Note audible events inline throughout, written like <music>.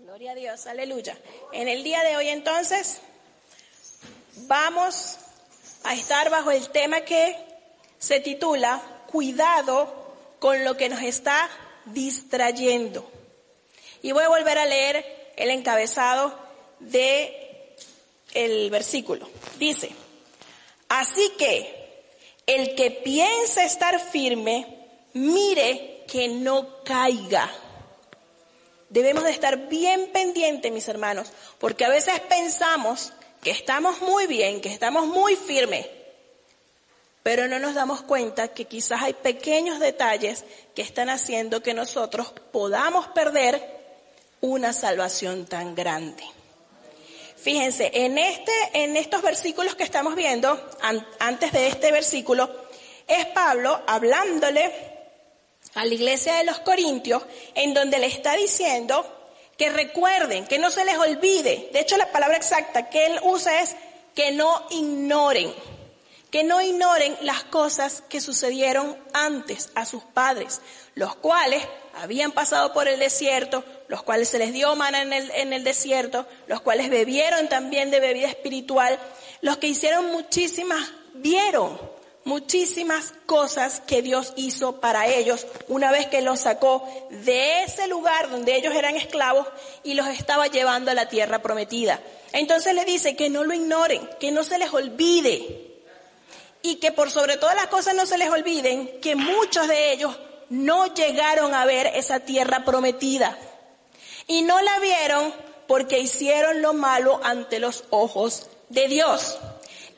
Gloria a Dios, aleluya. En el día de hoy entonces vamos a estar bajo el tema que se titula Cuidado con lo que nos está distrayendo. Y voy a volver a leer el encabezado de el versículo. Dice, así que el que piensa estar firme, mire que no caiga. Debemos de estar bien pendientes, mis hermanos, porque a veces pensamos que estamos muy bien, que estamos muy firmes, pero no nos damos cuenta que quizás hay pequeños detalles que están haciendo que nosotros podamos perder una salvación tan grande. Fíjense, en este, en estos versículos que estamos viendo, antes de este versículo, es Pablo hablándole a la iglesia de los Corintios, en donde le está diciendo que recuerden, que no se les olvide. De hecho, la palabra exacta que él usa es que no ignoren, que no ignoren las cosas que sucedieron antes a sus padres, los cuales habían pasado por el desierto, los cuales se les dio mana en el, en el desierto, los cuales bebieron también de bebida espiritual, los que hicieron muchísimas, vieron muchísimas cosas que Dios hizo para ellos una vez que los sacó de ese lugar donde ellos eran esclavos y los estaba llevando a la tierra prometida. Entonces le dice que no lo ignoren, que no se les olvide y que por sobre todas las cosas no se les olviden que muchos de ellos no llegaron a ver esa tierra prometida y no la vieron porque hicieron lo malo ante los ojos de Dios.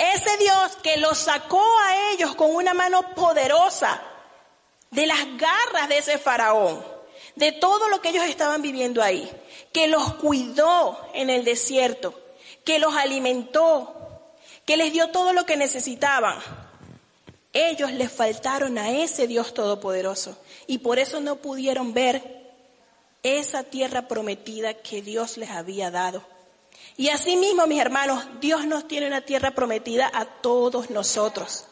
Ese Dios que los sacó a ellos con una mano poderosa de las garras de ese faraón, de todo lo que ellos estaban viviendo ahí, que los cuidó en el desierto, que los alimentó, que les dio todo lo que necesitaban. Ellos les faltaron a ese Dios todopoderoso y por eso no pudieron ver esa tierra prometida que Dios les había dado. Y asimismo, mis hermanos, Dios nos tiene una tierra prometida a todos nosotros.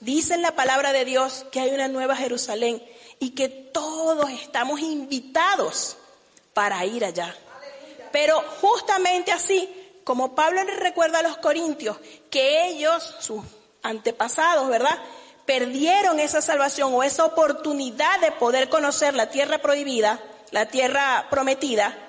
Dice en la palabra de Dios que hay una nueva Jerusalén y que todos estamos invitados para ir allá. Pero justamente así, como Pablo le recuerda a los corintios, que ellos, sus antepasados, ¿verdad? Perdieron esa salvación o esa oportunidad de poder conocer la tierra prohibida, la tierra prometida,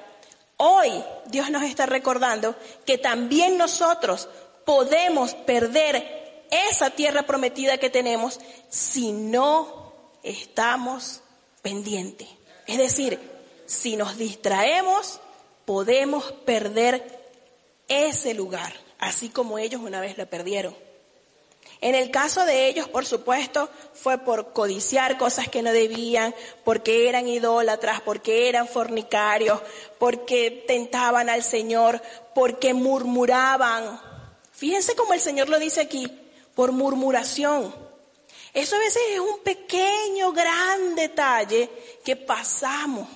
Hoy Dios nos está recordando que también nosotros podemos perder esa tierra prometida que tenemos si no estamos pendientes. Es decir, si nos distraemos, podemos perder ese lugar, así como ellos una vez lo perdieron. En el caso de ellos, por supuesto, fue por codiciar cosas que no debían, porque eran idólatras, porque eran fornicarios, porque tentaban al Señor, porque murmuraban. Fíjense cómo el Señor lo dice aquí, por murmuración. Eso a veces es un pequeño, gran detalle que pasamos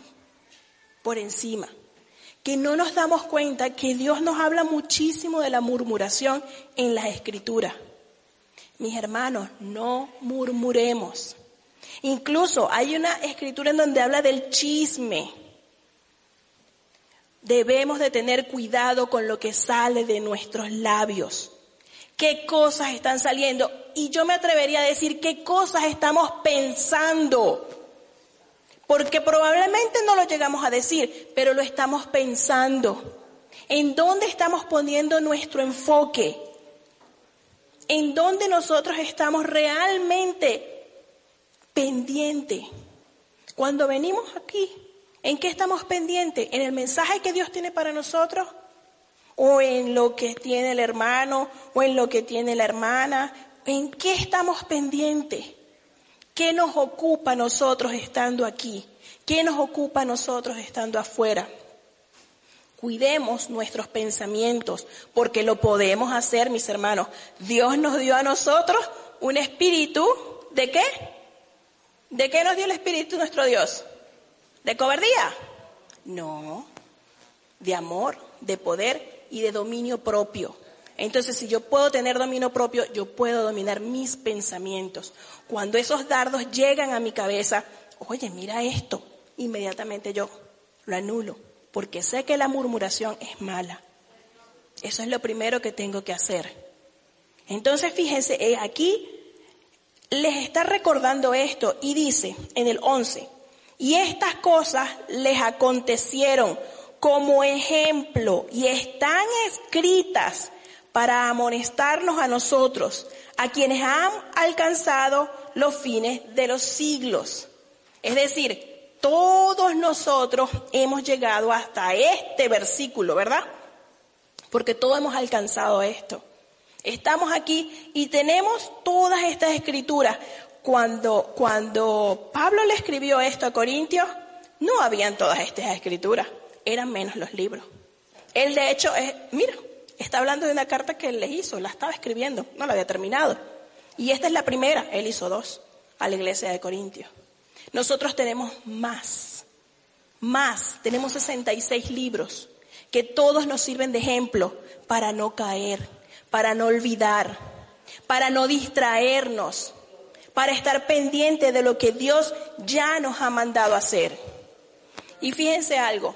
por encima, que no nos damos cuenta que Dios nos habla muchísimo de la murmuración en las escrituras. Mis hermanos, no murmuremos. Incluso hay una escritura en donde habla del chisme. Debemos de tener cuidado con lo que sale de nuestros labios. ¿Qué cosas están saliendo? Y yo me atrevería a decir qué cosas estamos pensando. Porque probablemente no lo llegamos a decir, pero lo estamos pensando. ¿En dónde estamos poniendo nuestro enfoque? En donde nosotros estamos realmente pendientes. Cuando venimos aquí, ¿en qué estamos pendientes? ¿En el mensaje que Dios tiene para nosotros? ¿O en lo que tiene el hermano? ¿O en lo que tiene la hermana? ¿En qué estamos pendientes? ¿Qué nos ocupa nosotros estando aquí? ¿Qué nos ocupa nosotros estando afuera? Cuidemos nuestros pensamientos, porque lo podemos hacer, mis hermanos. Dios nos dio a nosotros un espíritu, ¿de qué? ¿De qué nos dio el espíritu nuestro Dios? ¿De cobardía? No, de amor, de poder y de dominio propio. Entonces, si yo puedo tener dominio propio, yo puedo dominar mis pensamientos. Cuando esos dardos llegan a mi cabeza, oye, mira esto, inmediatamente yo lo anulo porque sé que la murmuración es mala. Eso es lo primero que tengo que hacer. Entonces, fíjense, eh, aquí les está recordando esto y dice en el 11, y estas cosas les acontecieron como ejemplo y están escritas para amonestarnos a nosotros, a quienes han alcanzado los fines de los siglos. Es decir, todos nosotros hemos llegado hasta este versículo, ¿verdad? Porque todos hemos alcanzado esto. Estamos aquí y tenemos todas estas escrituras. Cuando, cuando Pablo le escribió esto a Corintios, no habían todas estas escrituras, eran menos los libros. Él de hecho, es, mira, está hablando de una carta que él le hizo, la estaba escribiendo, no la había terminado. Y esta es la primera, él hizo dos a la iglesia de Corintios. Nosotros tenemos más, más, tenemos 66 libros que todos nos sirven de ejemplo para no caer, para no olvidar, para no distraernos, para estar pendiente de lo que Dios ya nos ha mandado hacer. Y fíjense algo,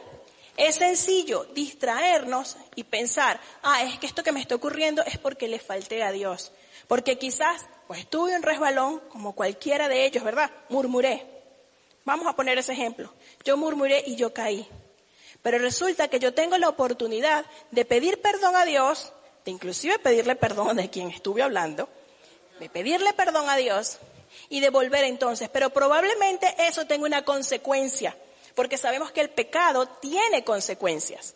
es sencillo distraernos y pensar, ah, es que esto que me está ocurriendo es porque le falté a Dios. Porque quizás, pues tuve un resbalón, como cualquiera de ellos, ¿verdad? Murmuré. Vamos a poner ese ejemplo. Yo murmuré y yo caí. Pero resulta que yo tengo la oportunidad de pedir perdón a Dios, de inclusive pedirle perdón de quien estuve hablando, de pedirle perdón a Dios y de volver entonces. Pero probablemente eso tenga una consecuencia, porque sabemos que el pecado tiene consecuencias.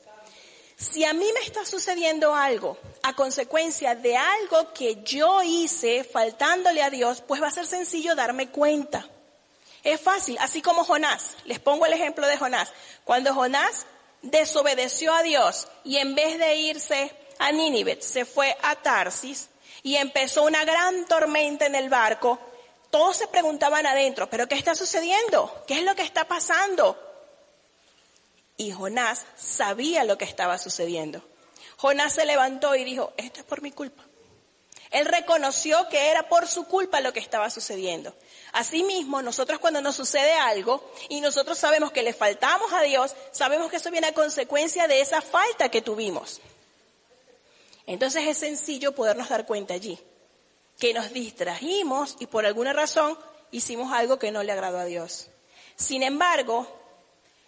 Si a mí me está sucediendo algo a consecuencia de algo que yo hice faltándole a Dios, pues va a ser sencillo darme cuenta. Es fácil, así como Jonás. Les pongo el ejemplo de Jonás. Cuando Jonás desobedeció a Dios y en vez de irse a Nínive, se fue a Tarsis y empezó una gran tormenta en el barco, todos se preguntaban adentro, ¿pero qué está sucediendo? ¿Qué es lo que está pasando? Y Jonás sabía lo que estaba sucediendo. Jonás se levantó y dijo, esto es por mi culpa. Él reconoció que era por su culpa lo que estaba sucediendo. Asimismo, nosotros cuando nos sucede algo y nosotros sabemos que le faltamos a Dios, sabemos que eso viene a consecuencia de esa falta que tuvimos. Entonces es sencillo podernos dar cuenta allí, que nos distrajimos y por alguna razón hicimos algo que no le agradó a Dios. Sin embargo,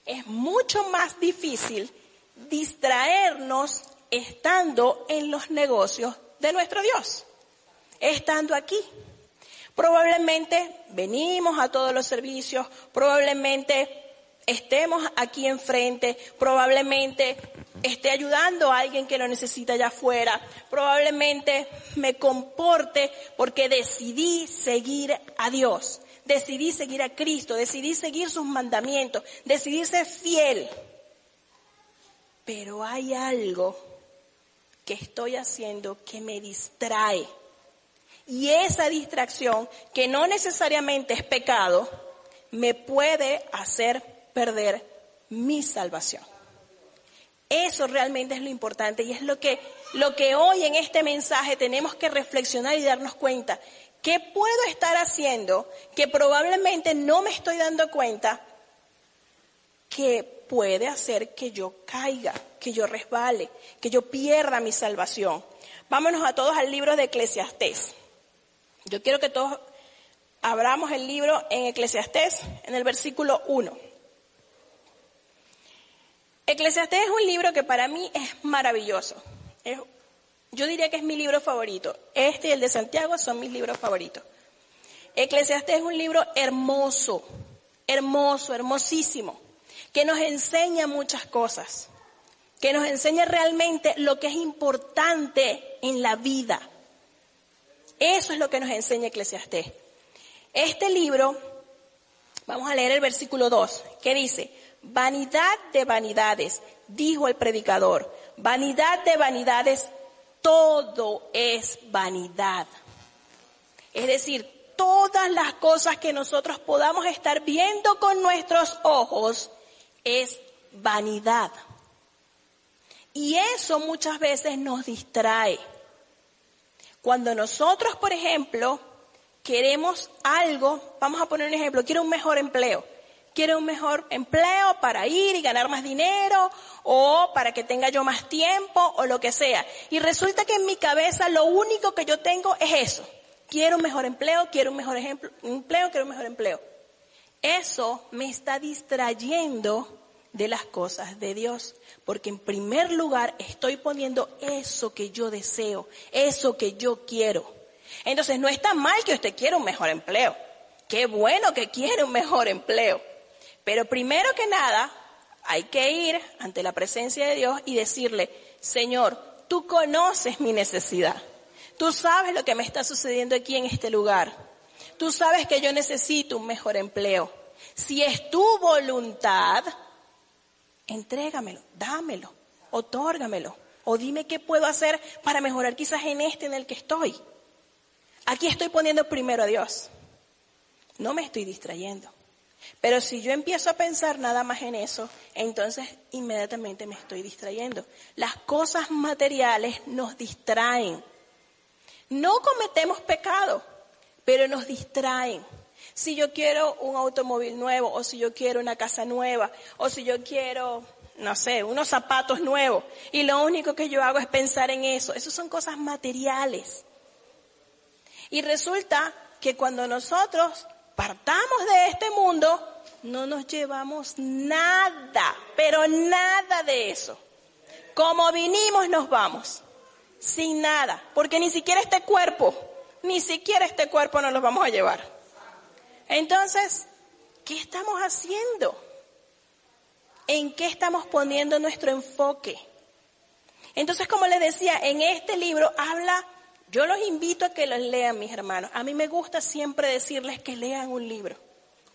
es mucho más difícil distraernos estando en los negocios de nuestro Dios, estando aquí. Probablemente venimos a todos los servicios, probablemente estemos aquí enfrente, probablemente esté ayudando a alguien que lo necesita allá afuera, probablemente me comporte porque decidí seguir a Dios decidí seguir a Cristo, decidí seguir sus mandamientos, decidí ser fiel. Pero hay algo que estoy haciendo que me distrae. Y esa distracción, que no necesariamente es pecado, me puede hacer perder mi salvación. Eso realmente es lo importante y es lo que, lo que hoy en este mensaje tenemos que reflexionar y darnos cuenta ¿Qué puedo estar haciendo que probablemente no me estoy dando cuenta que puede hacer que yo caiga, que yo resbale, que yo pierda mi salvación? Vámonos a todos al libro de Eclesiastés. Yo quiero que todos abramos el libro en Eclesiastés, en el versículo 1. Eclesiastés es un libro que para mí es maravilloso. Yo diría que es mi libro favorito. Este y el de Santiago son mis libros favoritos. Eclesiastés es un libro hermoso, hermoso, hermosísimo, que nos enseña muchas cosas, que nos enseña realmente lo que es importante en la vida. Eso es lo que nos enseña Eclesiastés. Este libro, vamos a leer el versículo 2, que dice, vanidad de vanidades, dijo el predicador, vanidad de vanidades, todo es vanidad. Es decir, todas las cosas que nosotros podamos estar viendo con nuestros ojos es vanidad. Y eso muchas veces nos distrae. Cuando nosotros, por ejemplo, queremos algo, vamos a poner un ejemplo, quiero un mejor empleo, quiere un mejor empleo para ir y ganar más dinero o para que tenga yo más tiempo o lo que sea. Y resulta que en mi cabeza lo único que yo tengo es eso. Quiero un mejor empleo, quiero un mejor ejemplo, empleo, quiero un mejor empleo. Eso me está distrayendo de las cosas de Dios, porque en primer lugar estoy poniendo eso que yo deseo, eso que yo quiero. Entonces no está mal que usted quiera un mejor empleo. Qué bueno que quiere un mejor empleo. Pero primero que nada, hay que ir ante la presencia de Dios y decirle, Señor, tú conoces mi necesidad. Tú sabes lo que me está sucediendo aquí en este lugar. Tú sabes que yo necesito un mejor empleo. Si es tu voluntad, entrégamelo, dámelo, otórgamelo. O dime qué puedo hacer para mejorar quizás en este en el que estoy. Aquí estoy poniendo primero a Dios. No me estoy distrayendo. Pero si yo empiezo a pensar nada más en eso, entonces inmediatamente me estoy distrayendo. Las cosas materiales nos distraen. No cometemos pecado, pero nos distraen. Si yo quiero un automóvil nuevo, o si yo quiero una casa nueva, o si yo quiero, no sé, unos zapatos nuevos, y lo único que yo hago es pensar en eso, eso son cosas materiales. Y resulta que cuando nosotros partamos de este mundo, no nos llevamos nada, pero nada de eso. Como vinimos nos vamos, sin nada, porque ni siquiera este cuerpo, ni siquiera este cuerpo nos lo vamos a llevar. Entonces, ¿qué estamos haciendo? ¿En qué estamos poniendo nuestro enfoque? Entonces, como les decía, en este libro habla yo los invito a que los lean, mis hermanos. A mí me gusta siempre decirles que lean un libro,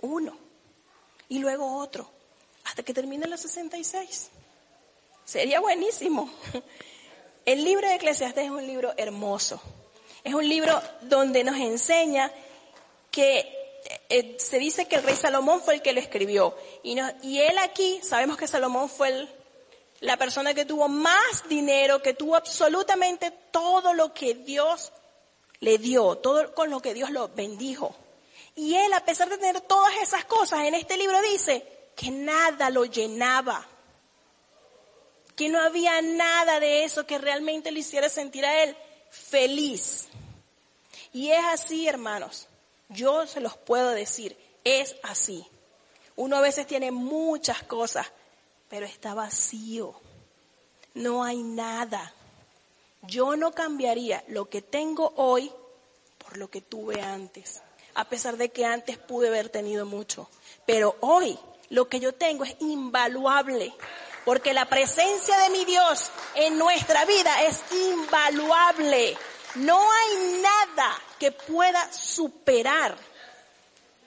uno, y luego otro, hasta que termine los 66. Sería buenísimo. <laughs> El libro de Eclesiastes es un libro hermoso. Es un libro donde nos enseña que eh, se dice que el rey Salomón fue el que lo escribió. Y, él aquí, sabemos que Salomón fue la persona que tuvo más dinero, que tuvo absolutamente todo lo que Dios le dio, todo con lo que Dios lo bendijo. Y él, a pesar de tener todas esas cosas, en este libro dice que nada lo llenaba, que no había nada de eso que realmente le hiciera sentir a él feliz. Y es así, hermanos, yo se los puedo decir, es así. Uno a veces tiene muchas cosas, pero está vacío. No hay nada. Yo no cambiaría lo que tengo hoy por lo que tuve antes, a pesar de que antes pude haber tenido mucho. Pero hoy lo que yo tengo es invaluable, porque la presencia de mi Dios en nuestra vida es invaluable. No hay nada que pueda superar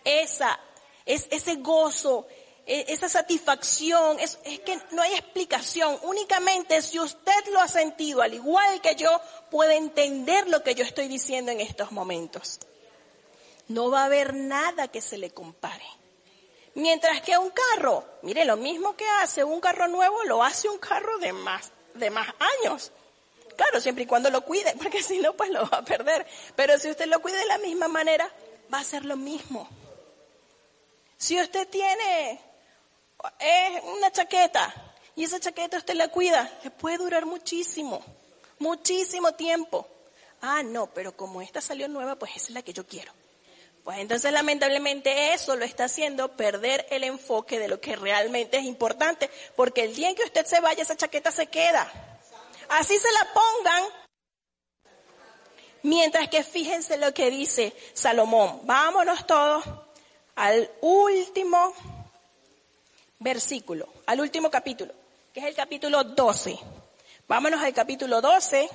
esa, es, ese gozo, e, esa satisfacción, es, es, que no hay explicación. Únicamente si usted lo ha sentido, al igual que yo, puede entender lo que yo estoy diciendo en estos momentos. No va a haber nada que se le compare. Mientras que un carro, mire, lo mismo que hace un carro nuevo, lo hace un carro de más, de más años. Claro, siempre y cuando lo cuide, <laughs> porque si no, pues lo va a perder. Pero si usted lo cuide de la misma manera, va a ser lo mismo. Si usted tiene una chaqueta y esa chaqueta usted la cuida, le puede durar muchísimo, muchísimo tiempo. Ah, no, pero como esta salió nueva, pues esa es la que yo quiero. Pues entonces lamentablemente eso lo está haciendo perder el enfoque de lo que realmente es importante, porque el día en que usted se vaya, esa chaqueta se queda. Así se la pongan. Mientras que fíjense lo que dice Salomón. Vámonos todos al último versículo, al último capítulo, que es el capítulo 12. Vámonos al capítulo 12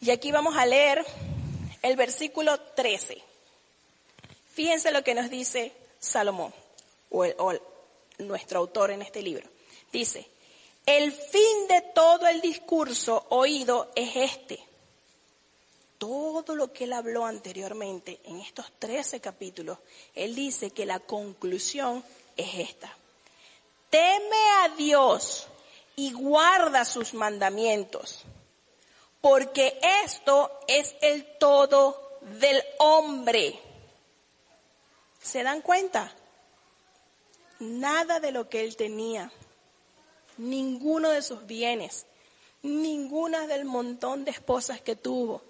y aquí vamos a leer el versículo 13. Fíjense lo que nos dice Salomón, o, o nuestro autor en este libro. Dice, el fin de todo el discurso oído es este. Todo lo que él habló anteriormente en estos 13 capítulos, él dice que la conclusión es esta teme a Dios y guarda sus mandamientos, porque esto es el todo del hombre. ¿Se dan cuenta? nada de lo que él tenía, ninguno de sus bienes, ninguna del montón de esposas que tuvo,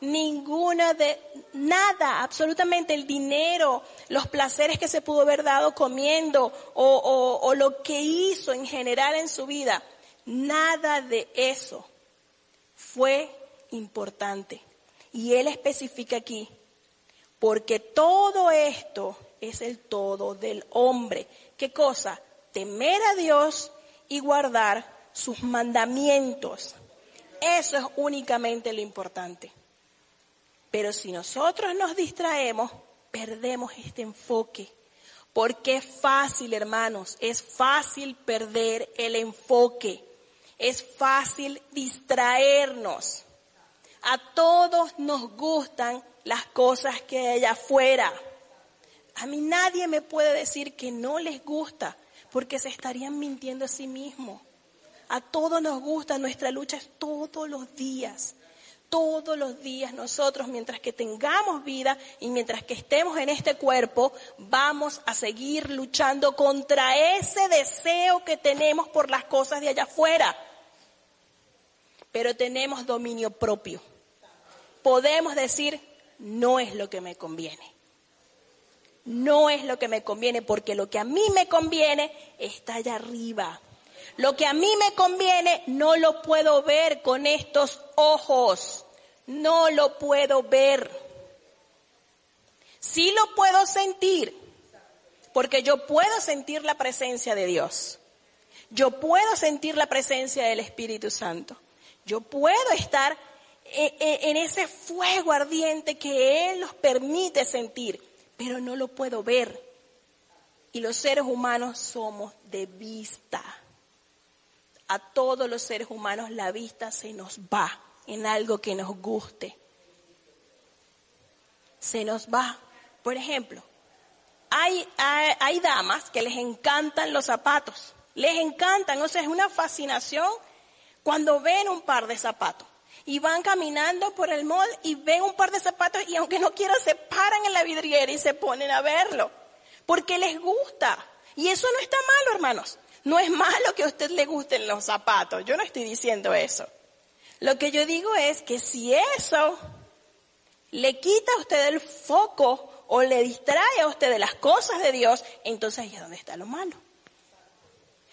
ninguna de nada, absolutamente el dinero, los placeres que se pudo haber dado comiendo o, o lo que hizo en general en su vida, nada de eso fue importante. Y él especifica aquí, porque todo esto es el todo del hombre. ¿Qué cosa? Temer a Dios y guardar sus mandamientos. Eso es únicamente lo importante. Pero si nosotros nos distraemos, perdemos este enfoque. Porque es fácil, hermanos, es fácil perder el enfoque. Es fácil distraernos. A todos nos gustan las cosas que hay allá afuera. A mí nadie me puede decir que no les gusta, porque se estarían mintiendo a sí mismos. A todos nos gusta, nuestra lucha es todos los días. Todos los días nosotros, mientras que tengamos vida y mientras que estemos en este cuerpo, vamos a seguir luchando contra ese deseo que tenemos por las cosas de allá afuera. Pero tenemos dominio propio. Podemos decir, no es lo que me conviene. No es lo que me conviene porque lo que a mí me conviene está allá arriba. Lo que a mí me conviene no lo puedo ver con estos ojos. No lo puedo ver. Sí lo puedo sentir porque yo puedo sentir la presencia de Dios. Yo puedo sentir la presencia del Espíritu Santo. Yo puedo estar e, e, en ese fuego ardiente que Él nos permite sentir, pero no lo puedo ver. Y los seres humanos somos de vista. A todos los seres humanos la vista se nos va en algo que nos guste. Se nos va. Por ejemplo, hay, hay, damas que les encantan los zapatos. Les encantan, o sea, es una fascinación cuando ven un par de zapatos y van caminando por el mall y ven un par de zapatos y aunque no quieran se paran en la vidriera y se ponen a verlo. Porque les gusta. Y eso no está malo, hermanos. No es malo que a usted le gusten los zapatos. Yo no estoy diciendo eso. Lo que yo digo es que si eso le quita a usted el foco o le distrae a usted de las cosas de Dios, entonces ahí es donde está lo malo.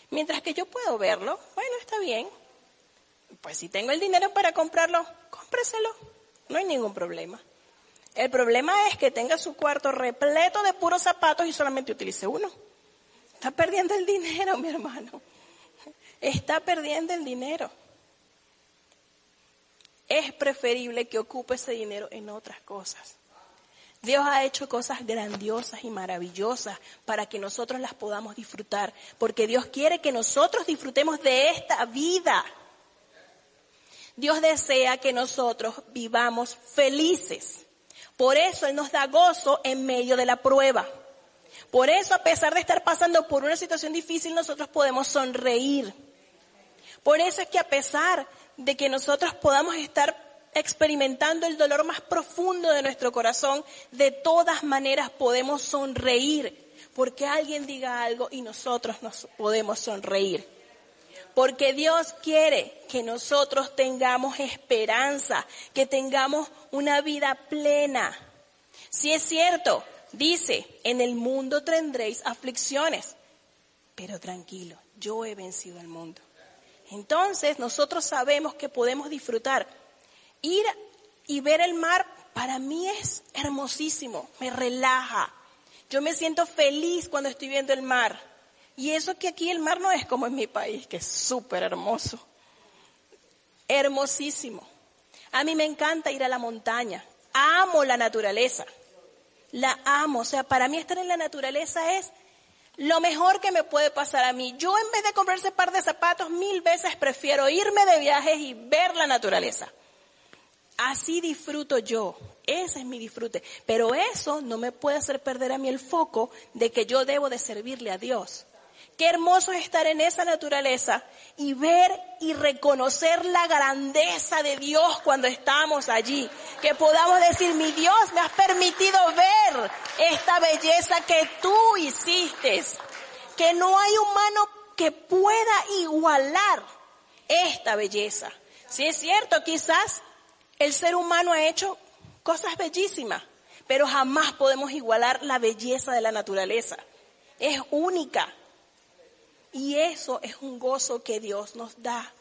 Mientras que yo puedo verlo, bueno, está bien. Pues si tengo el dinero para comprarlo, cómpreselo. No hay ningún problema. El problema es que tenga su cuarto repleto de puros zapatos y solamente utilice uno. Está perdiendo el dinero, mi hermano. Está perdiendo el dinero. Es preferible que ocupe ese dinero en otras cosas. Dios ha hecho cosas grandiosas y maravillosas para que nosotros las podamos disfrutar, porque Dios quiere que nosotros disfrutemos de esta vida. Dios desea que nosotros vivamos felices. Por eso Él nos da gozo en medio de la prueba. Por eso, a pesar de estar pasando por una situación difícil, nosotros podemos sonreír. Por eso es que a pesar de que nosotros podamos estar experimentando el dolor más profundo de nuestro corazón, de todas maneras podemos sonreír. Porque alguien diga algo y nosotros nos podemos sonreír. Porque Dios quiere que nosotros tengamos esperanza, que tengamos una vida plena. Si es cierto, dice, en el mundo tendréis aflicciones, pero tranquilo, yo he vencido al mundo. Entonces nosotros sabemos que podemos disfrutar. Ir y ver el mar para mí es hermosísimo, me relaja. Yo me siento feliz cuando estoy viendo el mar. Y eso que aquí el mar no es como en mi país, que es súper hermoso. Hermosísimo. A mí me encanta ir a la montaña. Amo la naturaleza. La amo. O sea, para mí estar en la naturaleza es lo mejor que me puede pasar a mí. Yo en vez de comprar ese par de zapatos, mil veces prefiero irme de viajes y ver la naturaleza. Así disfruto yo. Ese es mi disfrute. Pero eso no me puede hacer perder a mí el foco de que yo debo de servirle a Dios. Qué hermoso es estar en esa naturaleza y ver y reconocer la grandeza de Dios cuando estamos allí. Que podamos decir, mi Dios, me has permitido ver esta belleza que tú hiciste. que no hay humano que pueda igualar esta belleza. Si es cierto, quizás el ser humano ha hecho cosas bellísimas, pero jamás podemos igualar la belleza de la naturaleza. Es única. Y eso es un gozo que Dios nos da.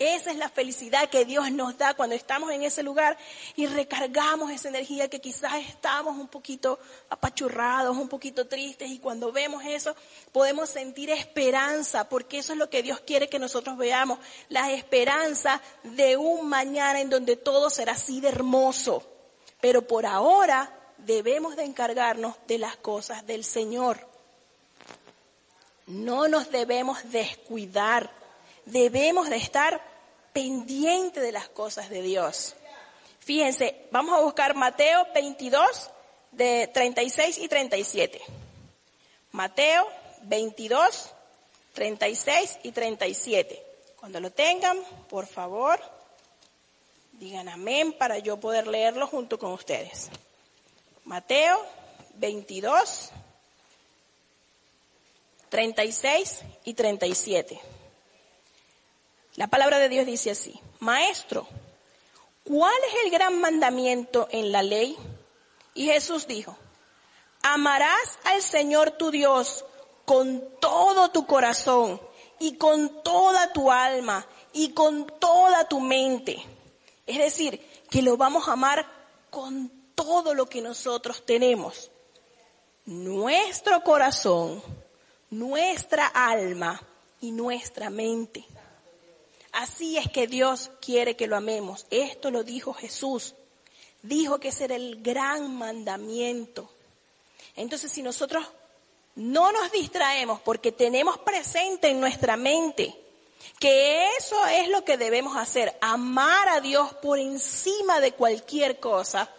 Esa es la felicidad que Dios nos da cuando estamos en ese lugar y recargamos esa energía que quizás estamos un poquito apachurrados, un poquito tristes y cuando vemos eso podemos sentir esperanza porque eso es lo que Dios quiere que nosotros veamos, la esperanza de un mañana en donde todo será así de hermoso. Pero por ahora debemos de encargarnos de las cosas del Señor. No nos debemos descuidar, debemos de estar pendiente de las cosas de Dios. Fíjense, vamos a buscar Mateo 22, de 36 y 37. Mateo 22, 36 y 37. Cuando lo tengan, por favor, digan amén para yo poder leerlo junto con ustedes. Mateo 22, 36 y 37. La palabra de Dios dice así, Maestro, ¿cuál es el gran mandamiento en la ley? Y Jesús dijo, amarás al Señor tu Dios con todo tu corazón y con toda tu alma y con toda tu mente. Es decir, que lo vamos a amar con todo lo que nosotros tenemos. Nuestro corazón, nuestra alma y nuestra mente. Así es que Dios quiere que lo amemos. Esto lo dijo Jesús. Dijo que ese era el gran mandamiento. Entonces, si nosotros no nos distraemos porque tenemos presente en nuestra mente que eso es lo que debemos hacer, amar a Dios por encima de cualquier cosa,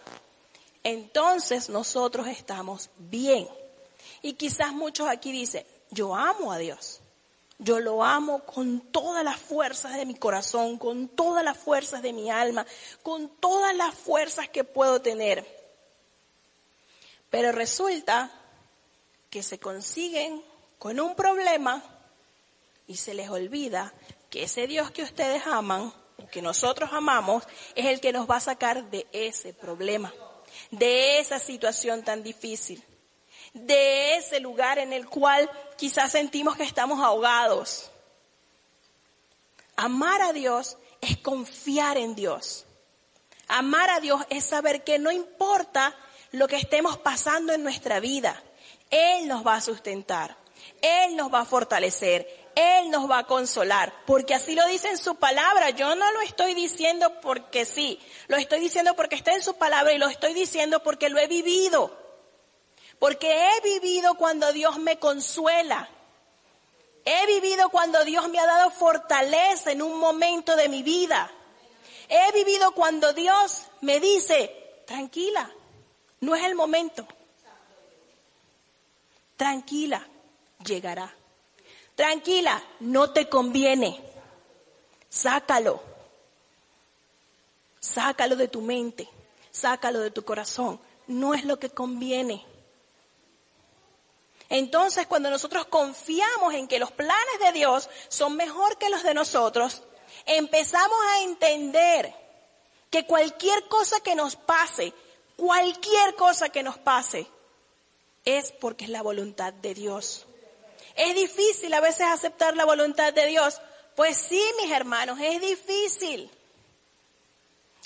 entonces nosotros estamos bien. Y quizás muchos aquí dicen, yo amo a Dios. Yo lo amo con todas las fuerzas de mi corazón, con todas las fuerzas de mi alma, con todas las fuerzas que puedo tener. Pero resulta que se consiguen con un problema y se les olvida que ese Dios que ustedes aman, que nosotros amamos, es el que nos va a sacar de ese problema, de esa situación tan difícil de ese lugar en el cual quizás sentimos que estamos ahogados. Amar a Dios es confiar en Dios. Amar a Dios es saber que no importa lo que estemos pasando en nuestra vida, Él nos va a sustentar, Él nos va a fortalecer, Él nos va a consolar, porque así lo dice en su palabra. Yo no lo estoy diciendo porque sí, lo estoy diciendo porque está en su palabra y lo estoy diciendo porque lo he vivido. Porque he vivido cuando Dios me consuela. He vivido cuando Dios me ha dado fortaleza en un momento de mi vida. He vivido cuando Dios me dice, tranquila, no es el momento. Tranquila, llegará. Tranquila, no te conviene. Sácalo. Sácalo de tu mente. Sácalo de tu corazón. No es lo que conviene. Entonces, cuando nosotros confiamos en que los planes de Dios son mejor que los de nosotros, empezamos a entender que cualquier cosa que nos pase, cualquier cosa que nos pase, es porque es la voluntad de Dios. Es difícil a veces aceptar la voluntad de Dios. Pues sí, mis hermanos, es difícil.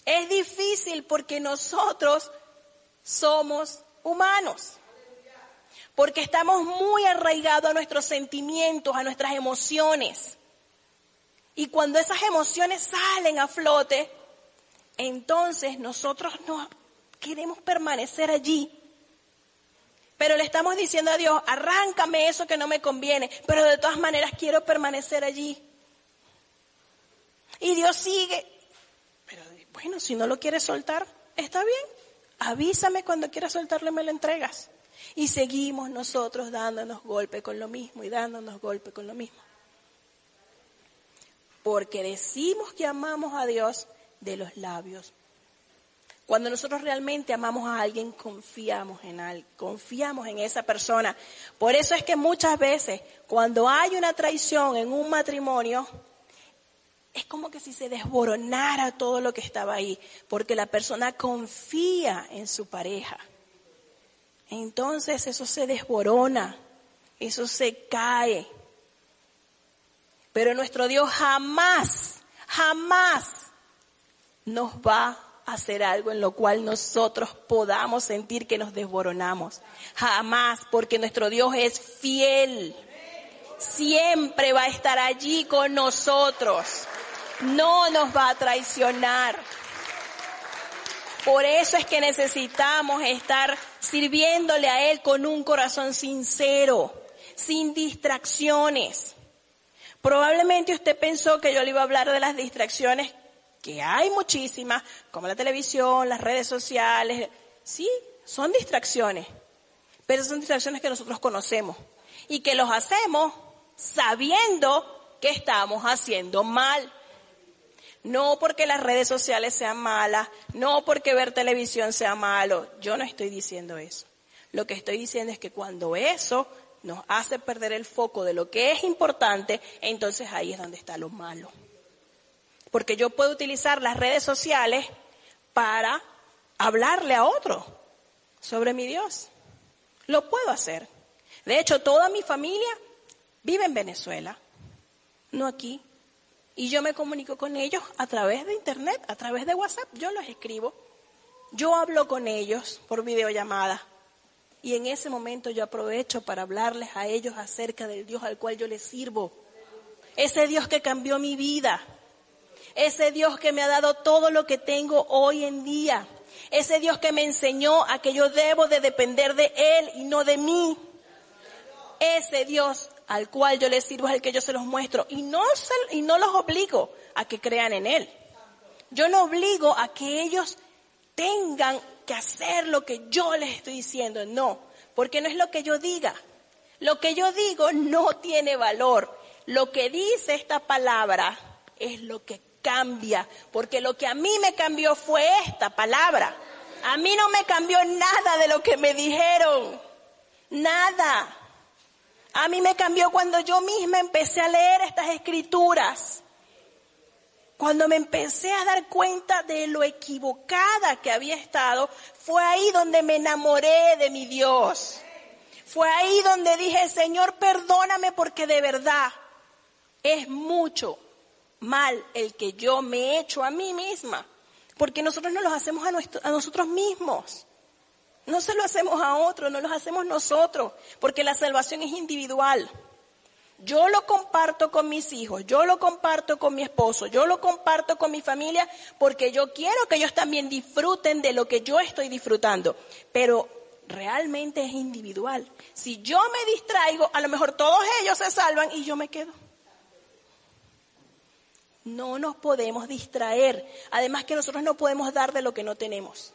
Es difícil porque nosotros somos humanos porque estamos muy arraigados a nuestros sentimientos, a nuestras emociones. Y cuando esas emociones salen a flote, entonces nosotros no queremos permanecer allí. Pero le estamos diciendo a Dios, arráncame eso que no me conviene, pero de todas maneras quiero permanecer allí. Y Dios sigue. Pero bueno, si no lo quieres soltar, está bien. Avísame cuando quieras soltarlo me lo entregas. Y seguimos nosotros dándonos golpe con lo mismo y dándonos golpe con lo mismo. Porque decimos que amamos a Dios de los labios, Cuando nosotros realmente amamos a alguien, confiamos en alguien, confiamos en esa persona. Por eso es que muchas veces, cuando hay una traición en un matrimonio, es como que si se desboronara todo lo que estaba ahí, porque la persona confía en su pareja. Entonces eso se desborona, eso se cae. Pero nuestro Dios jamás, jamás nos va a hacer algo en lo cual nosotros podamos sentir que nos desboronamos. Jamás, porque nuestro Dios es fiel. Siempre va a estar allí con nosotros. No nos va a traicionar. Por eso es que necesitamos estar sirviéndole a Él con un corazón sincero, sin distracciones. Probablemente usted pensó que yo le iba a hablar de las distracciones, que hay muchísimas, como la televisión, las redes sociales. Sí, son distracciones, pero son distracciones que nosotros conocemos y que los hacemos sabiendo que estamos haciendo mal. No porque las redes sociales sean malas, no porque ver televisión sea malo. Yo no estoy diciendo eso. Lo que estoy diciendo es que cuando eso nos hace perder el foco de lo que es importante, entonces ahí es donde está lo malo. Porque yo puedo utilizar las redes sociales para hablarle a otro sobre mi Dios. Lo puedo hacer. De hecho, toda mi familia vive en Venezuela, no aquí. Y yo me comunico con ellos a través de internet, a través de WhatsApp. Yo los escribo. Yo hablo con ellos por videollamada. Y en ese momento yo aprovecho para hablarles a ellos acerca del Dios al cual yo les sirvo. Ese Dios que cambió mi vida. Ese Dios que me ha dado todo lo que tengo hoy en día. Ese Dios que me enseñó a que yo debo de depender de Él y no de mí. Ese Dios al cual yo les sirvo es el que yo se los muestro y no, y no los obligo a que crean en Él. Yo no obligo a que ellos tengan que hacer lo que yo les estoy diciendo, no, porque no es lo que yo diga. Lo que yo digo no tiene valor. Lo que dice esta palabra es lo que cambia, porque lo que a mí me cambió fue esta palabra. A mí no me cambió nada de lo que me dijeron. Nada. A mí me cambió cuando yo misma empecé a leer estas escrituras. Cuando me empecé a dar cuenta de lo equivocada que había estado, fue ahí donde me enamoré de mi Dios. Fue ahí donde dije, Señor, perdóname porque de verdad es mucho mal el que yo me he hecho a mí misma. Porque nosotros no los hacemos a, a nosotros mismos. No se lo hacemos a otro, no lo hacemos nosotros, porque la salvación es individual. Yo lo comparto con mis hijos, yo lo comparto con mi esposo, yo lo comparto con mi familia, porque yo quiero que ellos también disfruten de lo que yo estoy disfrutando. Pero realmente es individual. Si yo me distraigo, a lo mejor todos ellos se salvan y yo me quedo. No nos podemos distraer. Además que nosotros no podemos dar de lo que no tenemos.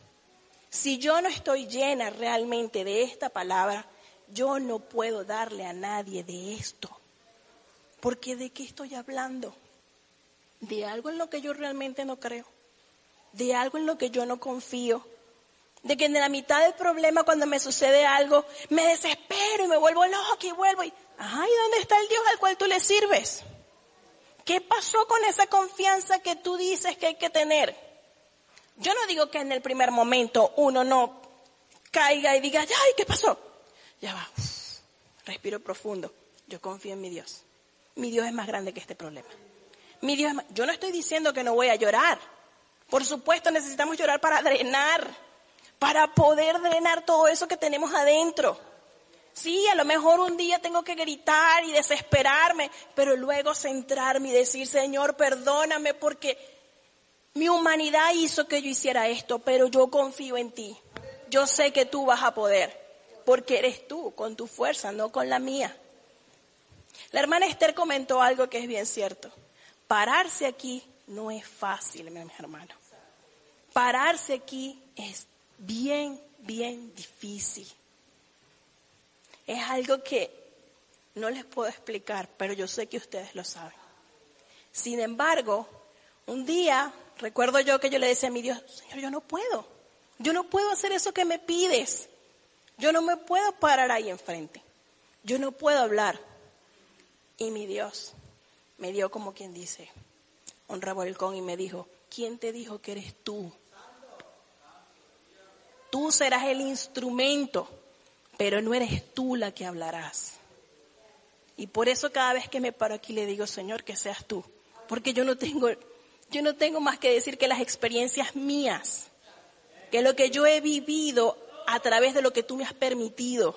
Si yo no estoy llena realmente de esta palabra, yo no puedo darle a nadie de esto. Porque ¿de qué estoy hablando? De algo en lo que yo realmente no creo. De algo en lo que yo no confío. De que en la mitad del problema cuando me sucede algo, me desespero y me vuelvo loco y vuelvo y, ay, ¿dónde está el Dios al cual tú le sirves? ¿Qué pasó con esa confianza que tú dices que hay que tener? Yo no digo que en el primer momento uno no caiga y diga, ay, ¿qué pasó? Ya va, respiro profundo. Yo confío en mi Dios. Mi Dios es más grande que este problema. Mi Dios Yo no estoy diciendo que no voy a llorar. Por supuesto necesitamos llorar para drenar, para poder drenar todo eso que tenemos adentro. Sí, a lo mejor un día tengo que gritar y desesperarme, pero luego centrarme y decir, Señor, perdóname porque mi humanidad hizo que yo hiciera esto, pero yo confío en ti. Yo sé que tú vas a poder, porque eres tú, con tu fuerza, no con la mía. La hermana Esther comentó algo que es bien cierto. Pararse aquí no es fácil, mi hermano. Pararse aquí es bien, bien difícil. Es algo que no les puedo explicar, pero yo sé que ustedes lo saben. Sin embargo, un día Recuerdo yo que yo le decía a mi Dios, Señor, yo no puedo. Yo no puedo hacer eso que me pides. Yo no me puedo parar ahí enfrente. Yo no puedo hablar. Y mi Dios me dio como quien dice, un revolcón y me dijo, ¿quién te dijo que eres tú? Tú serás el instrumento, pero no eres tú la que hablarás. Y por eso cada vez que me paro aquí le digo, Señor, que seas tú. Porque yo no tengo, yo no tengo más que decir que las experiencias mías, que lo que yo he vivido a través de lo que tú me has permitido.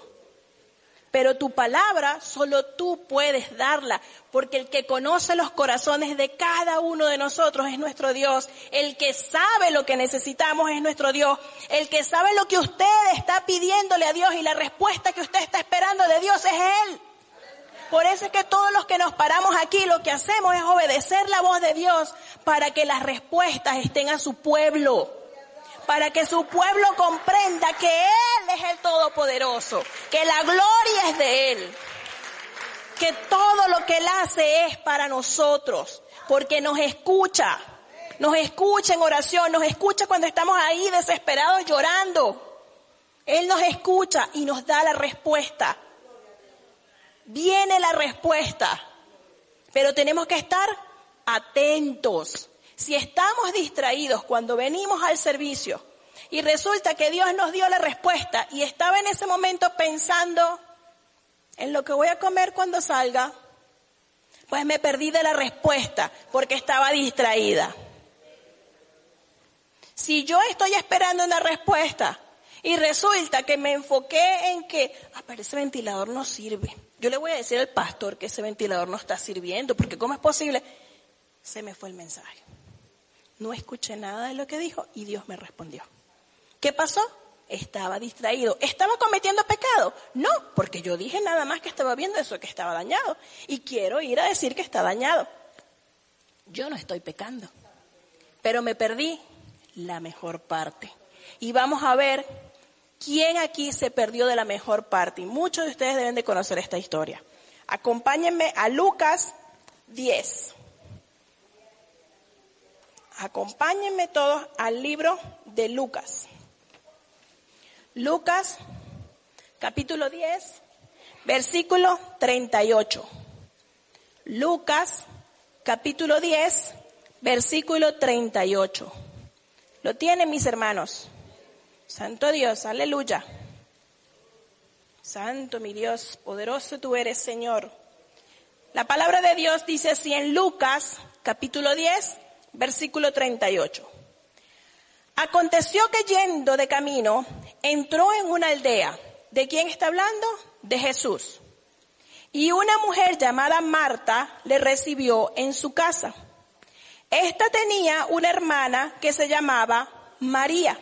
Pero tu palabra solo tú puedes darla, porque el que conoce los corazones de cada uno de nosotros es nuestro Dios. El que sabe lo que necesitamos es nuestro Dios. El que sabe lo que usted está pidiéndole a Dios y la respuesta que usted está esperando de Dios es Él. Por eso es que todos los que nos paramos aquí lo que hacemos es obedecer la voz de Dios para que las respuestas estén a su pueblo. Para que su pueblo comprenda que Él es el Todopoderoso, que la gloria es de Él, que todo lo que Él hace es para nosotros, porque nos escucha, nos escucha en oración, nos escucha cuando estamos ahí desesperados llorando. Él nos escucha y nos da la respuesta viene la respuesta, pero tenemos que estar atentos. Si estamos distraídos cuando venimos al servicio y resulta que Dios nos dio la respuesta y estaba en ese momento pensando en lo que voy a comer cuando salga, pues me perdí de la respuesta porque estaba distraída. Si yo estoy esperando una respuesta y resulta que me enfoqué en que, ah, pero ese ventilador no sirve. Yo le voy a decir al pastor que ese ventilador no está sirviendo, porque ¿cómo es posible? Se me fue el mensaje. No escuché nada de lo que dijo y Dios me respondió. ¿Qué pasó? Estaba distraído. ¿Estaba cometiendo pecado? No, porque yo dije nada más que estaba viendo eso, que estaba dañado. Y quiero ir a decir que está dañado. Yo no estoy pecando, pero me perdí la mejor parte. Y vamos a ver ¿Quién aquí se perdió de la mejor parte? Y muchos de ustedes deben de conocer esta historia. Acompáñenme a Lucas 10. Acompáñenme todos al libro de Lucas. Lucas capítulo 10, versículo 38. Lucas capítulo 10, versículo 38. ¿Lo tienen mis hermanos? Santo Dios, aleluya. Santo mi Dios, poderoso tú eres, Señor. La palabra de Dios dice así en Lucas capítulo 10, versículo 38. Aconteció que yendo de camino, entró en una aldea. ¿De quién está hablando? De Jesús. Y una mujer llamada Marta le recibió en su casa. Esta tenía una hermana que se llamaba María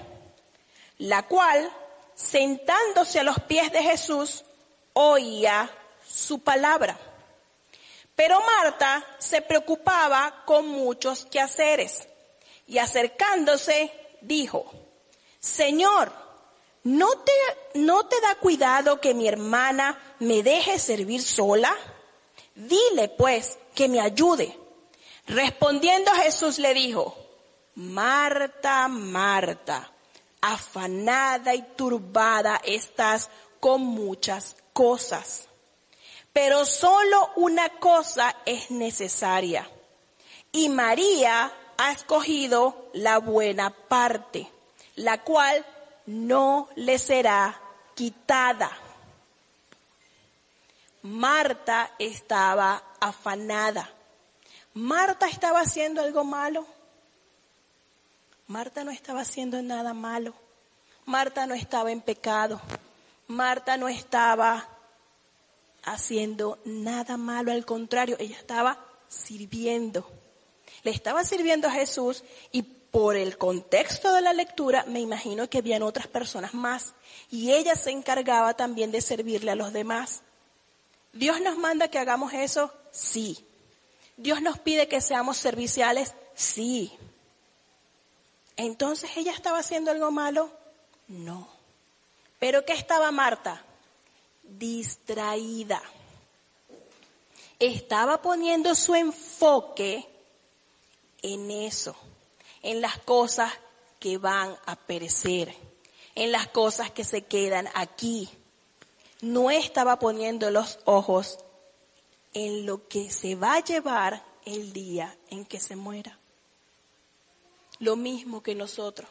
la cual, sentándose a los pies de Jesús, oía su palabra. Pero Marta se preocupaba con muchos quehaceres y acercándose dijo, Señor, ¿no te, ¿no te da cuidado que mi hermana me deje servir sola? Dile pues que me ayude. Respondiendo Jesús le dijo, Marta, Marta, afanada y turbada estás con muchas cosas. Pero solo una cosa es necesaria. Y María ha escogido la buena parte, la cual no le será quitada. Marta estaba afanada. Marta estaba haciendo algo malo. Marta no estaba haciendo nada malo. Marta no estaba en pecado. Marta no estaba haciendo nada malo, al contrario, ella estaba sirviendo. Le estaba sirviendo a Jesús y por el contexto de la lectura me imagino que habían otras personas más y ella se encargaba también de servirle a los demás. ¿Dios nos manda que hagamos eso? Sí. ¿Dios nos pide que seamos serviciales? Sí. Entonces ella estaba haciendo algo malo. No. ¿Pero qué estaba Marta? Distraída. Estaba poniendo su enfoque en eso, en las cosas que van a perecer, en las cosas que se quedan aquí. No estaba poniendo los ojos en lo que se va a llevar el día en que se muera. Lo mismo que nosotros,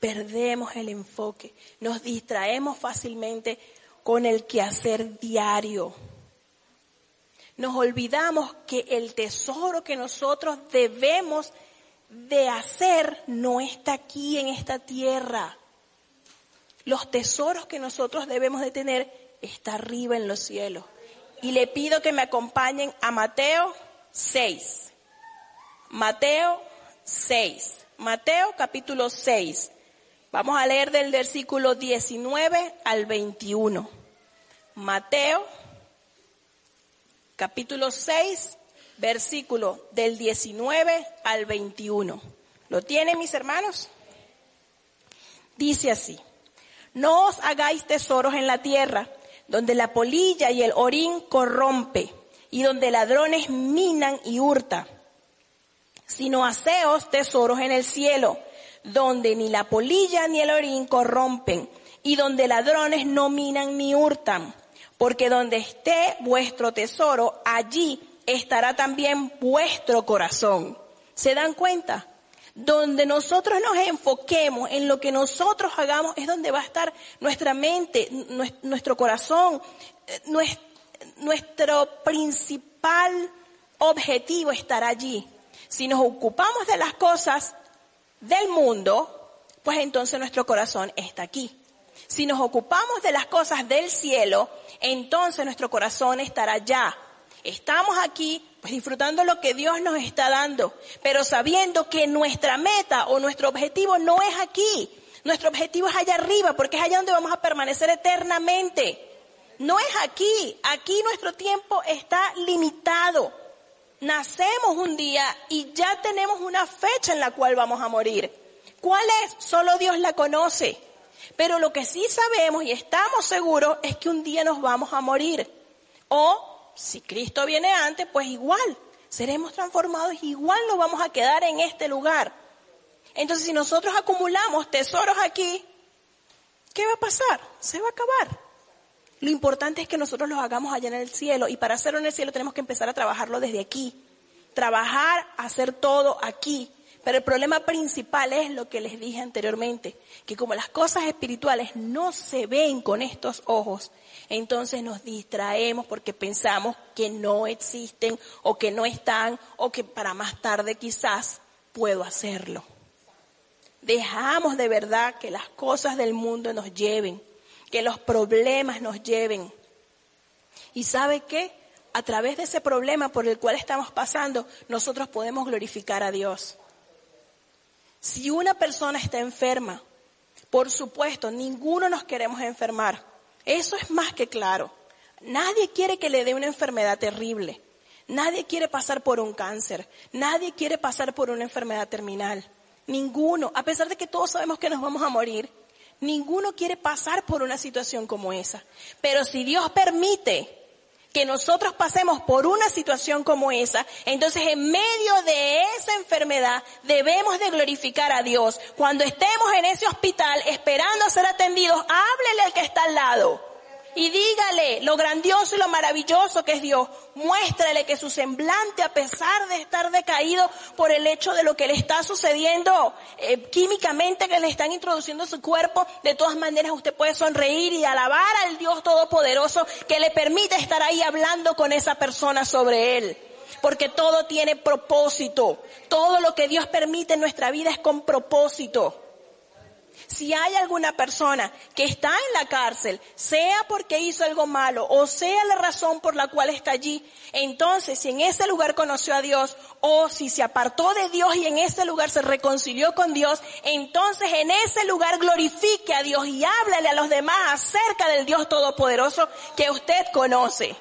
perdemos el enfoque, nos distraemos fácilmente con el quehacer diario. Nos olvidamos que el tesoro que nosotros debemos de hacer no está aquí en esta tierra. Los tesoros que nosotros debemos de tener está arriba en los cielos. Y le pido que me acompañen a Mateo 6. Mateo 6. Mateo capítulo 6. Vamos a leer del versículo 19 al 21. Mateo capítulo 6, versículo del 19 al 21. ¿Lo tienen mis hermanos? Dice así, no os hagáis tesoros en la tierra, donde la polilla y el orín corrompe, y donde ladrones minan y hurtan, sino haceos tesoros en el cielo, donde ni la polilla ni el orín corrompen, y donde ladrones no minan ni hurtan, porque donde esté vuestro tesoro, allí estará también vuestro corazón. ¿Se dan cuenta? Donde nosotros nos enfoquemos en lo que nosotros hagamos es donde va a estar nuestra mente, nuestro corazón, eh, nuestro principal objetivo estará allí. Si nos ocupamos de las cosas del mundo, pues entonces nuestro corazón está aquí. Si nos ocupamos de las cosas del cielo, entonces nuestro corazón estará allá. Estamos aquí pues disfrutando lo que Dios nos está dando, pero sabiendo que nuestra meta o nuestro objetivo no es aquí. Nuestro objetivo es allá arriba, porque es allá donde vamos a permanecer eternamente. No es aquí. Aquí nuestro tiempo está limitado. Nacemos un día y ya tenemos una fecha en la cual vamos a morir. ¿Cuál es? Solo Dios la conoce. Pero lo que sí sabemos y estamos seguros es que un día nos vamos a morir. O si Cristo viene antes, pues igual, seremos transformados, igual nos vamos a quedar en este lugar. Entonces si nosotros acumulamos tesoros aquí, ¿qué va a pasar? Se va a acabar. Lo importante es que nosotros los hagamos allá en el cielo y para hacerlo en el cielo tenemos que empezar a trabajarlo desde aquí. Trabajar, hacer todo aquí. Pero el problema principal es lo que les dije anteriormente, que como las cosas espirituales no se ven con estos ojos, entonces nos distraemos porque pensamos que no existen o que no están o que para más tarde quizás puedo hacerlo. Dejamos de verdad que las cosas del mundo nos lleven, que los problemas nos lleven. ¿Y sabe qué? A través de ese problema por el cual estamos pasando, nosotros podemos glorificar a Dios. Si una persona está enferma, por supuesto, ninguno nos queremos enfermar. Eso es más que claro. Nadie quiere que le dé una enfermedad terrible. Nadie quiere pasar por un cáncer. Nadie quiere pasar por una enfermedad terminal. Ninguno, a pesar de que todos sabemos que nos vamos a morir, ninguno quiere pasar por una situación como esa. Pero si Dios permite que nosotros pasemos por una situación como esa, entonces en medio de esa enfermedad debemos de glorificar a Dios. Cuando estemos en ese hospital esperando a ser atendidos, háblele al que está al lado y dígale lo grandioso y lo maravilloso que es Dios. Muéstrale que su semblante, a pesar de estar decaído por el hecho de lo que le está sucediendo eh, químicamente que le están introduciendo su cuerpo, de todas maneras usted puede sonreír y alabar al Dios Todopoderoso que le permite estar ahí hablando con esa persona sobre él. Porque todo tiene propósito. Todo lo que Dios permite en nuestra vida es con propósito. Si hay alguna persona que está en la cárcel, sea porque hizo algo malo o sea la razón por la cual está allí, entonces si en ese lugar conoció a Dios o si se apartó de Dios y en ese lugar se reconcilió con Dios, entonces en ese lugar glorifique a Dios y háblale a los demás acerca del Dios Todopoderoso que usted conoce.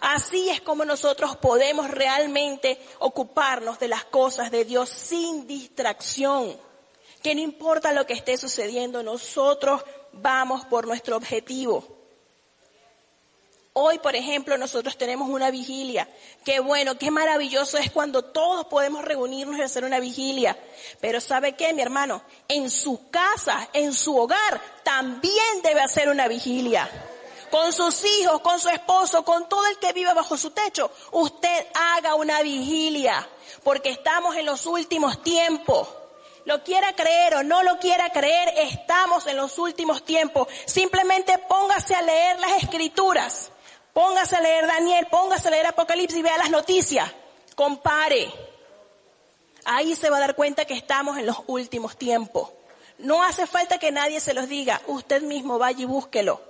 Así es como nosotros podemos realmente ocuparnos de las cosas de Dios sin distracción que no importa lo que esté sucediendo, nosotros vamos por nuestro objetivo. Hoy, por ejemplo, nosotros tenemos una vigilia. Qué bueno, qué maravilloso es cuando todos podemos reunirnos y hacer una vigilia. Pero ¿sabe qué, mi hermano? En su casa, en su hogar, también debe hacer una vigilia. Con sus hijos, con su esposo, con todo el que vive bajo su techo. Usted haga una vigilia. Porque estamos en los últimos tiempos lo quiera creer o no lo quiera creer, estamos en los últimos tiempos. Simplemente póngase a leer las escrituras. Póngase a leer Daniel, póngase a leer Apocalipsis y vea las noticias. Compare. Ahí se va a dar cuenta que estamos en los últimos tiempos. No hace falta que nadie se los diga. Usted mismo vaya y búsquelo.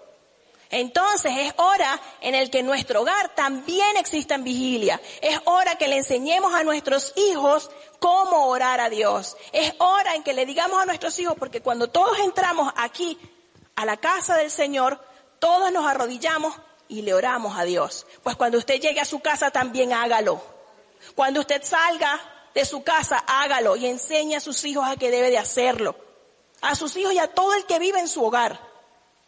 Entonces es hora en el que en nuestro hogar también exista vigilia. Es hora que le enseñemos a nuestros hijos cómo orar a Dios. Es hora en que le digamos a nuestros hijos, porque cuando todos entramos aquí a la casa del Señor, todos nos arrodillamos y le oramos a Dios. Pues cuando usted llegue a su casa también hágalo. Cuando usted salga de su casa, hágalo y enseñe a sus hijos a que debe de hacerlo. A sus hijos y a todo el que vive en su hogar.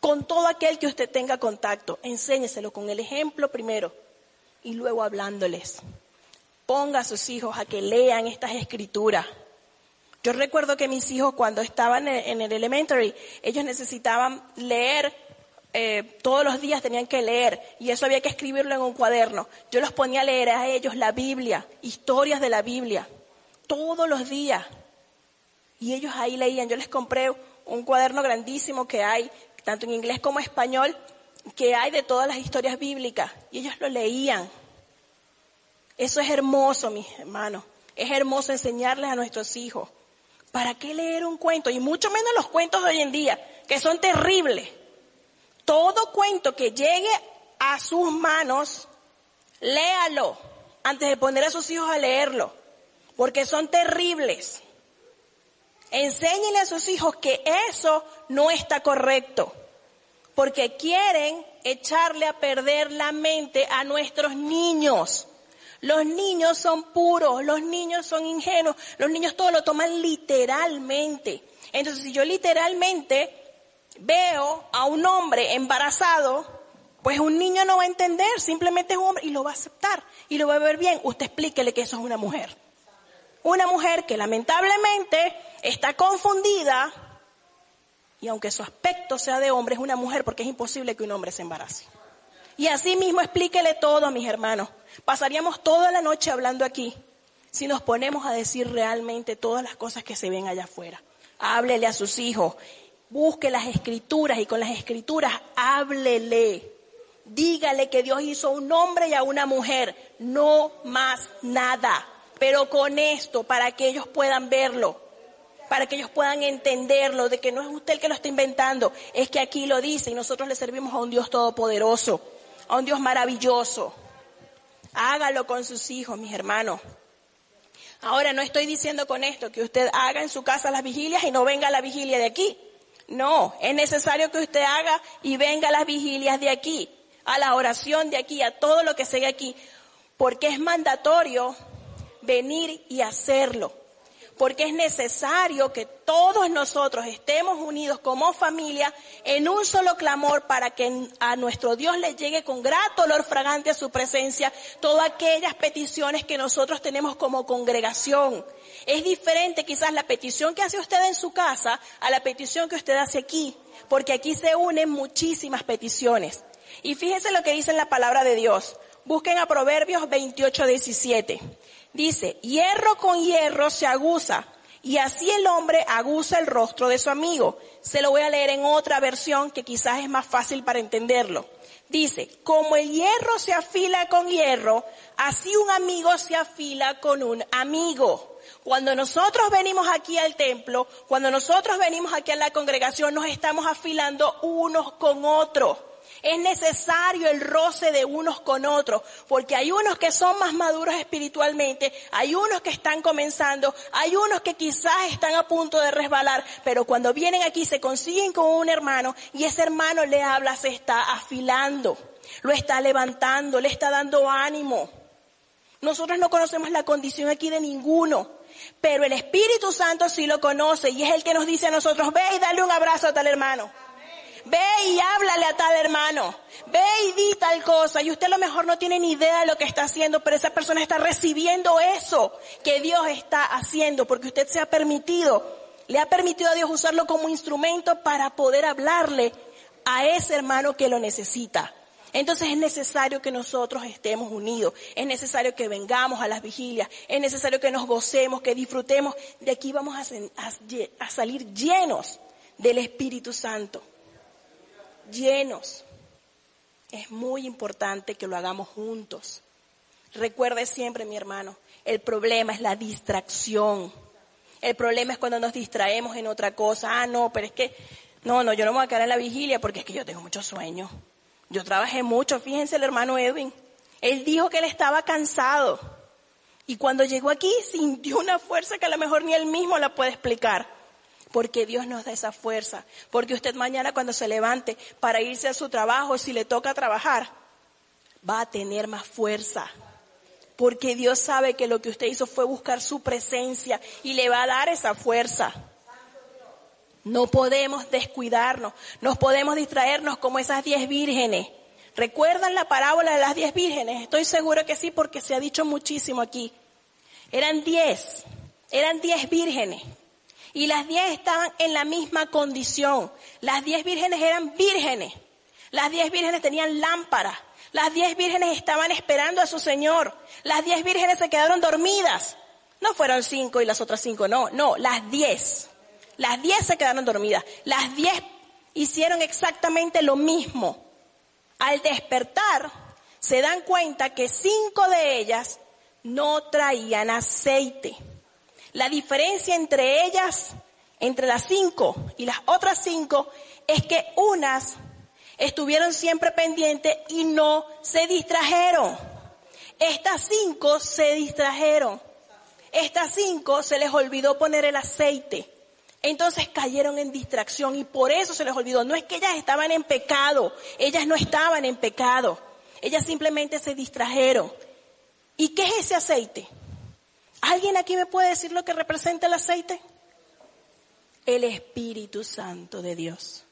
Con todo aquel que usted tenga contacto. Enséñeselo con el ejemplo primero y luego hablándoles. Ponga a sus hijos a que lean estas escrituras. Yo recuerdo que mis hijos cuando estaban en el elementary, ellos necesitaban leer eh, todos los días tenían que leer y eso había que escribirlo en un cuaderno. Yo los ponía a leer a ellos la Biblia, historias de la Biblia, todos los días. Y ellos ahí leían. Yo les compré un cuaderno grandísimo que hay, tanto en inglés como español, que hay de todas las historias bíblicas. Y ellos lo leían. Eso es hermoso, mis hermanos. Es hermoso enseñarles a nuestros hijos. ¿Para qué leer un cuento? Y mucho menos los cuentos de hoy en día, que son terribles todo cuento que llegue a sus manos, léalo antes de poner a sus hijos a leerlo, porque son terribles. Enséñenle a sus hijos que eso no está correcto, porque quieren echarle a perder la mente a nuestros niños. Los niños son puros, los niños son ingenuos, los niños todo lo toman literalmente. Entonces, si yo literalmente veo a un hombre embarazado, pues un niño no va a entender, simplemente es un hombre y lo va a aceptar y lo va a ver bien. Usted explíquele que eso es una mujer. Una mujer que lamentablemente está confundida y aunque su aspecto sea de hombre, es una mujer porque es imposible que un hombre se embarace. Y así mismo explíquele todo a mis hermanos. Pasaríamos toda la noche hablando aquí si nos ponemos a decir realmente todas las cosas que se ven allá afuera. Háblele a sus hijos Busque las escrituras y con las escrituras háblele. Dígale que Dios hizo un hombre y a una mujer, no más nada. Pero con esto, para que ellos puedan verlo, para que ellos puedan entenderlo, de que no es usted el que lo está inventando, es que aquí lo dice y nosotros le servimos a un Dios todopoderoso, a un Dios maravilloso. Hágalo con sus hijos, mis hermanos. Ahora no estoy diciendo con esto que usted haga en su casa las vigilias y no venga a la vigilia de aquí. No, es necesario que usted haga y venga a las vigilias de aquí, a la oración de aquí, a todo lo que sigue aquí, porque es mandatorio venir y hacerlo porque es necesario que todos nosotros estemos unidos como familia en un solo clamor para que a nuestro Dios le llegue con grato olor fragante a su presencia todas aquellas peticiones que nosotros tenemos como congregación. Es diferente quizás la petición que hace usted en su casa a la petición que usted hace aquí, porque aquí se unen muchísimas peticiones. Y fíjense lo que dice en la palabra de Dios. Busquen a Proverbios 28, 17. Dice, hierro con hierro se aguza y así el hombre aguza el rostro de su amigo. Se lo voy a leer en otra versión que quizás es más fácil para entenderlo. Dice, como el hierro se afila con hierro, así un amigo se afila con un amigo. Cuando nosotros venimos aquí al templo, cuando nosotros venimos aquí a la congregación, nos estamos afilando unos con otros. Es necesario el roce de unos con otros, porque hay unos que son más maduros espiritualmente, hay unos que están comenzando, hay unos que quizás están a punto de resbalar, pero cuando vienen aquí se consiguen con un hermano y ese hermano le habla, se está afilando, lo está levantando, le está dando ánimo. Nosotros no conocemos la condición aquí de ninguno, pero el Espíritu Santo sí lo conoce y es el que nos dice a nosotros, ve y dale un abrazo a tal hermano. Ve y háblale a tal hermano, ve y di tal cosa, y usted a lo mejor no tiene ni idea de lo que está haciendo, pero esa persona está recibiendo eso que Dios está haciendo, porque usted se ha permitido, le ha permitido a Dios usarlo como instrumento para poder hablarle a ese hermano que lo necesita. Entonces es necesario que nosotros estemos unidos, es necesario que vengamos a las vigilias, es necesario que nos gocemos, que disfrutemos. De aquí vamos a, salir llenos del Espíritu Santo, llenos. Es muy importante que lo hagamos juntos. Recuerde siempre, mi hermano, el problema es la distracción. El problema es cuando nos distraemos en otra cosa. Ah, no, pero es que, no, no, yo no me voy a quedar en la vigilia porque es que yo tengo mucho sueño. Yo trabajé mucho, fíjense el hermano Edwin. Él dijo que él estaba cansado. Y cuando llegó aquí sintió una fuerza que a lo mejor ni él mismo la puede explicar. Porque Dios nos da esa fuerza. Porque usted mañana cuando se levante para irse a su trabajo, si le toca trabajar, va a tener más fuerza. Porque Dios sabe que lo que usted hizo fue buscar su presencia y le va a dar esa fuerza. No podemos descuidarnos, nos podemos distraernos como esas diez vírgenes. ¿Recuerdan la parábola de las diez vírgenes? Estoy seguro que sí porque se ha dicho muchísimo aquí. Eran diez, eran diez vírgenes. Y las diez estaban en la misma condición. Las diez vírgenes eran vírgenes. Las diez vírgenes tenían lámparas. Las diez vírgenes estaban esperando a su Señor. Las diez vírgenes se quedaron dormidas. No fueron cinco y las otras cinco, no, no, las diez. Las diez se quedaron dormidas. Las diez hicieron exactamente lo mismo. Al despertar, se dan cuenta que cinco de ellas no traían aceite. La diferencia entre ellas, entre las cinco y las otras cinco, es que unas estuvieron siempre pendientes y no se distrajeron. Estas cinco se distrajeron. Estas cinco se les olvidó poner el aceite. Entonces cayeron en distracción y por eso se les olvidó. No es que ellas estaban en pecado, ellas no estaban en pecado. Ellas simplemente se distrajeron. ¿Y qué es ese aceite? ¿Alguien aquí me puede decir lo que representa el aceite? El Espíritu Santo de Dios.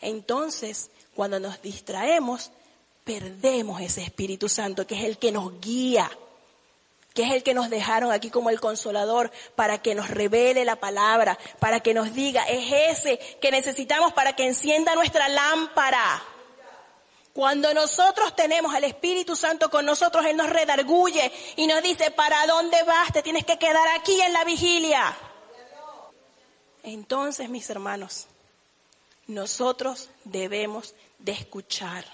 Entonces, cuando nos distraemos, perdemos ese Espíritu Santo que es el que nos guía que es el que nos dejaron aquí como el consolador, para que nos revele la palabra, para que nos diga, es ese que necesitamos para que encienda nuestra lámpara. Cuando nosotros tenemos al Espíritu Santo con nosotros, Él nos redarguye y nos dice, ¿para dónde vas? Te tienes que quedar aquí en la vigilia. Entonces, mis hermanos, nosotros debemos de escuchar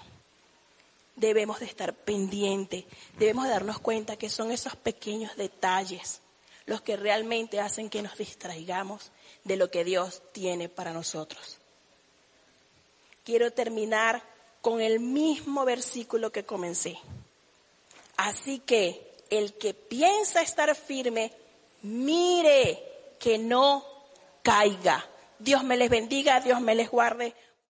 debemos de estar pendientes, debemos de darnos cuenta que son esos pequeños detalles los que realmente hacen que nos distraigamos de lo que Dios tiene para nosotros. Quiero terminar con el mismo versículo que comencé. Así que el que piensa estar firme, mire que no caiga. Dios me les bendiga, Dios me les guarde.